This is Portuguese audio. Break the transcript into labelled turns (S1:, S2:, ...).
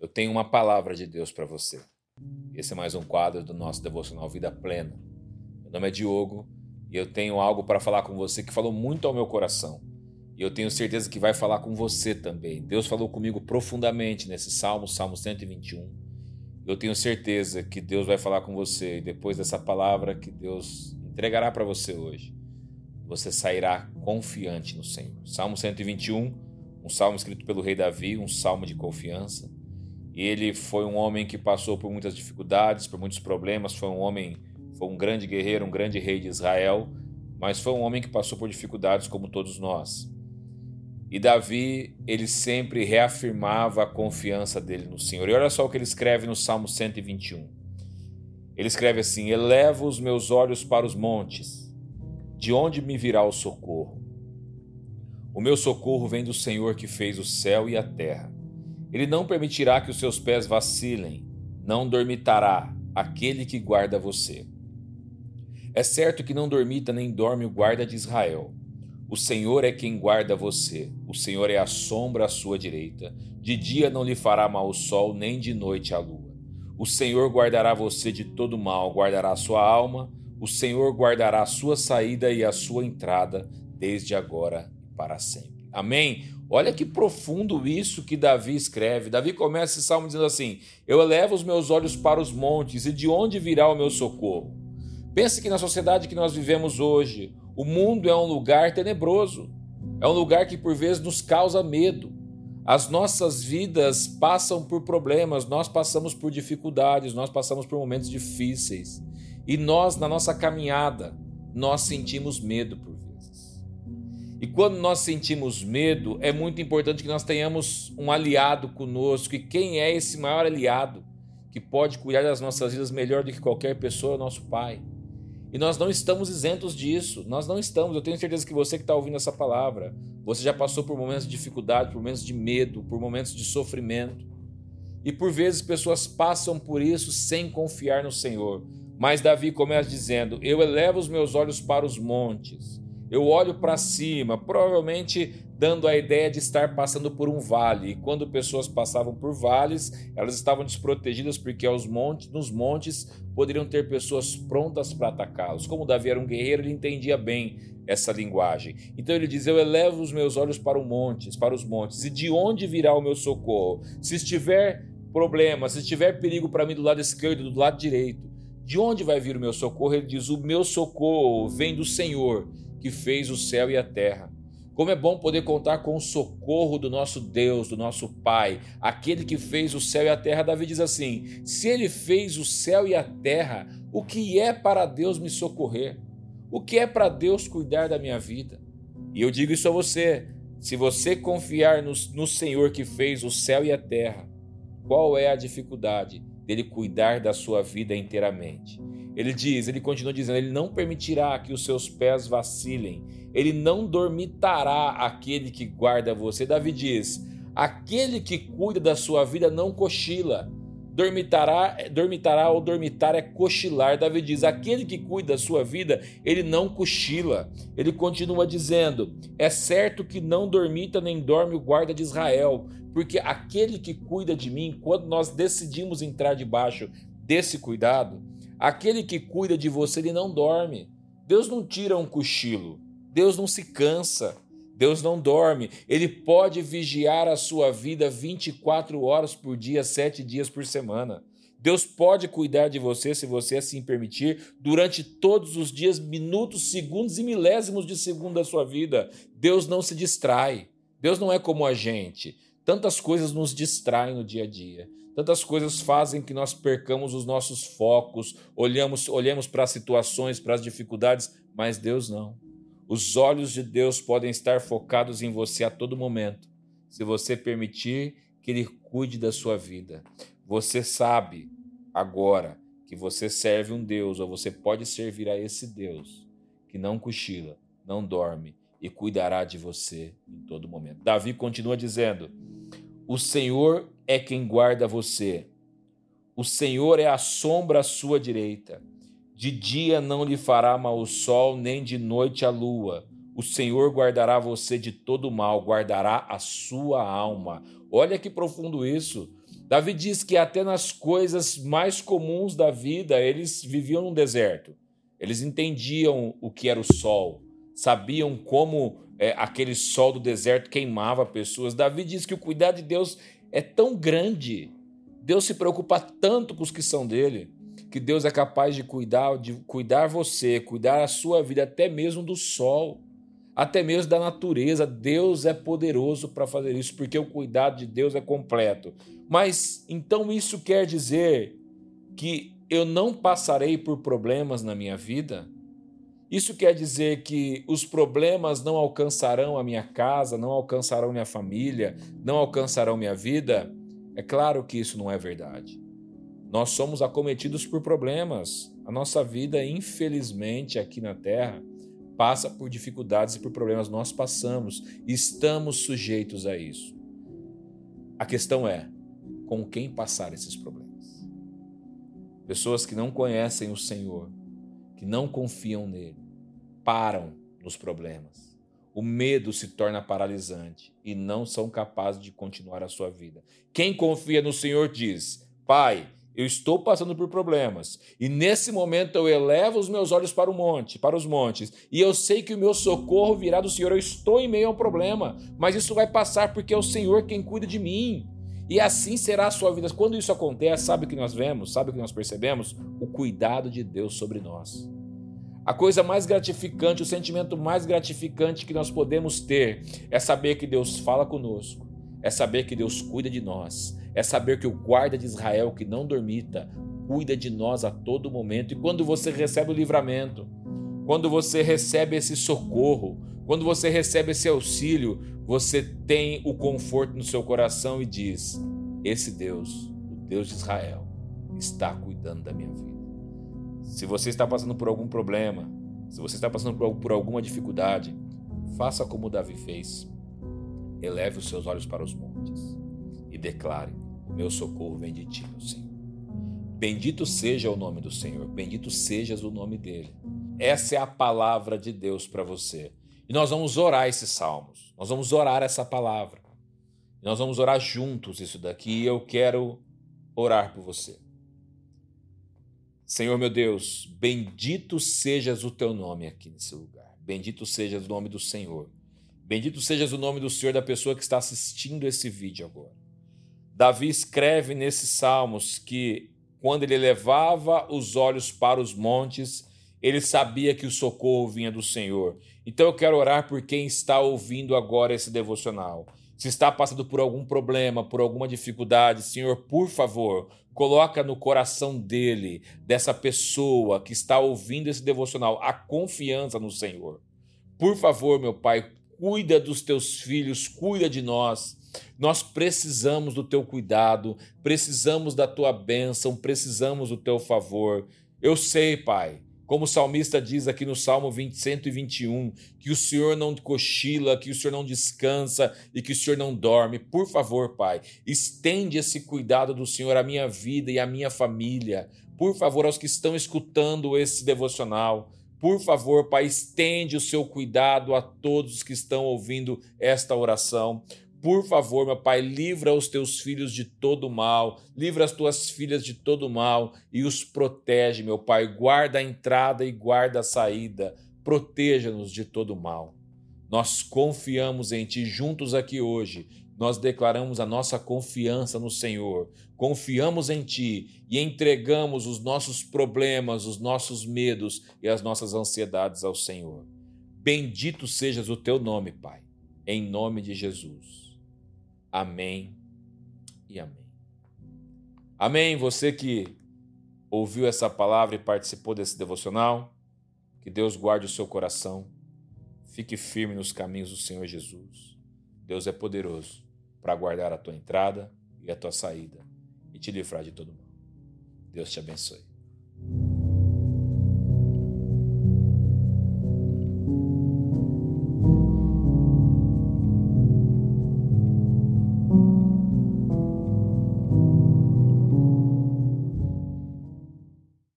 S1: eu tenho uma palavra de Deus para você. Esse é mais um quadro do nosso devocional Vida Plena. Meu nome é Diogo e eu tenho algo para falar com você que falou muito ao meu coração. E eu tenho certeza que vai falar com você também. Deus falou comigo profundamente nesse salmo, Salmo 121. Eu tenho certeza que Deus vai falar com você e depois dessa palavra que Deus entregará para você hoje, você sairá confiante no Senhor. Salmo 121, um salmo escrito pelo rei Davi, um salmo de confiança. Ele foi um homem que passou por muitas dificuldades, por muitos problemas, foi um homem, foi um grande guerreiro, um grande rei de Israel, mas foi um homem que passou por dificuldades como todos nós. E Davi, ele sempre reafirmava a confiança dele no Senhor. E olha só o que ele escreve no Salmo 121. Ele escreve assim: Eleva os meus olhos para os montes, de onde me virá o socorro? O meu socorro vem do Senhor que fez o céu e a terra. Ele não permitirá que os seus pés vacilem, não dormitará aquele que guarda você. É certo que não dormita nem dorme o guarda de Israel. O Senhor é quem guarda você, o Senhor é a sombra à sua direita. De dia não lhe fará mal o sol, nem de noite a lua. O Senhor guardará você de todo mal, guardará a sua alma. O Senhor guardará a sua saída e a sua entrada, desde agora e para sempre. Amém? Olha que profundo isso que Davi escreve. Davi começa esse salmo dizendo assim: Eu elevo os meus olhos para os montes, e de onde virá o meu socorro? Pense que na sociedade que nós vivemos hoje, o mundo é um lugar tenebroso, é um lugar que por vezes nos causa medo. As nossas vidas passam por problemas, nós passamos por dificuldades, nós passamos por momentos difíceis. E nós, na nossa caminhada, nós sentimos medo por. E quando nós sentimos medo, é muito importante que nós tenhamos um aliado conosco. E quem é esse maior aliado que pode cuidar das nossas vidas melhor do que qualquer pessoa? É nosso Pai. E nós não estamos isentos disso. Nós não estamos. Eu tenho certeza que você que está ouvindo essa palavra, você já passou por momentos de dificuldade, por momentos de medo, por momentos de sofrimento. E por vezes pessoas passam por isso sem confiar no Senhor. Mas Davi começa dizendo: Eu elevo os meus olhos para os montes. Eu olho para cima, provavelmente dando a ideia de estar passando por um vale. E quando pessoas passavam por vales, elas estavam desprotegidas porque aos montes, nos montes poderiam ter pessoas prontas para atacá-los. Como Davi era um guerreiro, ele entendia bem essa linguagem. Então ele diz: Eu elevo os meus olhos para os montes, para os montes, e de onde virá o meu socorro? Se estiver problema, se estiver perigo para mim do lado esquerdo, do lado direito, de onde vai vir o meu socorro? Ele diz: O meu socorro vem do Senhor, que fez o céu e a terra. Como é bom poder contar com o socorro do nosso Deus, do nosso Pai, aquele que fez o céu e a terra. Davi diz assim: Se ele fez o céu e a terra, o que é para Deus me socorrer? O que é para Deus cuidar da minha vida? E eu digo isso a você: se você confiar no, no Senhor que fez o céu e a terra, qual é a dificuldade dele cuidar da sua vida inteiramente? Ele diz, ele continua dizendo, ele não permitirá que os seus pés vacilem, ele não dormitará aquele que guarda você. Davi diz: aquele que cuida da sua vida não cochila. Dormitará, dormitará ou dormitar é cochilar. Davi diz: aquele que cuida da sua vida, ele não cochila. Ele continua dizendo: é certo que não dormita nem dorme o guarda de Israel, porque aquele que cuida de mim, quando nós decidimos entrar debaixo desse cuidado, Aquele que cuida de você, ele não dorme. Deus não tira um cochilo. Deus não se cansa. Deus não dorme. Ele pode vigiar a sua vida 24 horas por dia, 7 dias por semana. Deus pode cuidar de você, se você assim permitir, durante todos os dias, minutos, segundos e milésimos de segundo da sua vida. Deus não se distrai. Deus não é como a gente. Tantas coisas nos distraem no dia a dia. Tantas coisas fazem que nós percamos os nossos focos, olhamos, olhamos para as situações, para as dificuldades, mas Deus não. Os olhos de Deus podem estar focados em você a todo momento, se você permitir que Ele cuide da sua vida. Você sabe agora que você serve um Deus, ou você pode servir a esse Deus que não cochila, não dorme e cuidará de você em todo momento. Davi continua dizendo: O Senhor é quem guarda você. O Senhor é a sombra à sua direita. De dia não lhe fará mal o sol, nem de noite a lua. O Senhor guardará você de todo mal, guardará a sua alma. Olha que profundo isso. Davi diz que até nas coisas mais comuns da vida eles viviam num deserto. Eles entendiam o que era o sol, sabiam como é, aquele sol do deserto queimava pessoas. Davi diz que o cuidado de Deus é tão grande, Deus se preocupa tanto com os que são dele, que Deus é capaz de cuidar, de cuidar você, cuidar a sua vida, até mesmo do sol, até mesmo da natureza. Deus é poderoso para fazer isso, porque o cuidado de Deus é completo. Mas então isso quer dizer que eu não passarei por problemas na minha vida? Isso quer dizer que os problemas não alcançarão a minha casa, não alcançarão minha família, não alcançarão minha vida? É claro que isso não é verdade. Nós somos acometidos por problemas. A nossa vida, infelizmente, aqui na Terra, passa por dificuldades e por problemas. Nós passamos, estamos sujeitos a isso. A questão é com quem passar esses problemas. Pessoas que não conhecem o Senhor, que não confiam nele, param nos problemas. O medo se torna paralisante e não são capazes de continuar a sua vida. Quem confia no Senhor diz: Pai, eu estou passando por problemas e nesse momento eu elevo os meus olhos para o monte, para os montes, e eu sei que o meu socorro virá do Senhor. Eu estou em meio a um problema, mas isso vai passar porque é o Senhor quem cuida de mim. E assim será a sua vida. Quando isso acontece, sabe o que nós vemos? Sabe o que nós percebemos? O cuidado de Deus sobre nós. A coisa mais gratificante, o sentimento mais gratificante que nós podemos ter é saber que Deus fala conosco, é saber que Deus cuida de nós, é saber que o guarda de Israel, que não dormita, cuida de nós a todo momento. E quando você recebe o livramento, quando você recebe esse socorro, quando você recebe esse auxílio, você tem o conforto no seu coração e diz: Esse Deus, o Deus de Israel, está cuidando da minha vida. Se você está passando por algum problema, se você está passando por alguma dificuldade, faça como Davi fez. Eleve os seus olhos para os montes e declare: meu socorro vem de ti, meu Senhor. Bendito seja o nome do Senhor, bendito sejas o nome dele. Essa é a palavra de Deus para você. E nós vamos orar esses salmos. Nós vamos orar essa palavra. Nós vamos orar juntos isso daqui. E eu quero orar por você. Senhor meu Deus, bendito sejas o teu nome aqui nesse lugar. Bendito sejas o nome do Senhor. Bendito sejas o nome do Senhor da pessoa que está assistindo esse vídeo agora. Davi escreve nesses salmos que quando ele levava os olhos para os montes, ele sabia que o socorro vinha do Senhor. Então eu quero orar por quem está ouvindo agora esse devocional. Se está passando por algum problema, por alguma dificuldade, Senhor, por favor, coloca no coração dele, dessa pessoa que está ouvindo esse devocional, a confiança no Senhor. Por favor, meu Pai, cuida dos teus filhos, cuida de nós. Nós precisamos do teu cuidado, precisamos da tua bênção, precisamos do teu favor. Eu sei, Pai, como o salmista diz aqui no Salmo 20, 121, que o Senhor não cochila, que o Senhor não descansa e que o Senhor não dorme. Por favor, Pai, estende esse cuidado do Senhor à minha vida e à minha família. Por favor, aos que estão escutando esse devocional. Por favor, Pai, estende o seu cuidado a todos que estão ouvindo esta oração. Por favor, meu Pai, livra os teus filhos de todo mal, livra as tuas filhas de todo mal e os protege, meu Pai. Guarda a entrada e guarda a saída, proteja-nos de todo mal. Nós confiamos em Ti juntos aqui hoje. Nós declaramos a nossa confiança no Senhor, confiamos em Ti e entregamos os nossos problemas, os nossos medos e as nossas ansiedades ao Senhor. Bendito sejas o Teu nome, Pai, em nome de Jesus. Amém e amém. Amém. Você que ouviu essa palavra e participou desse devocional, que Deus guarde o seu coração. Fique firme nos caminhos do Senhor Jesus. Deus é poderoso para guardar a tua entrada e a tua saída e te livrar de todo mal. Deus te abençoe.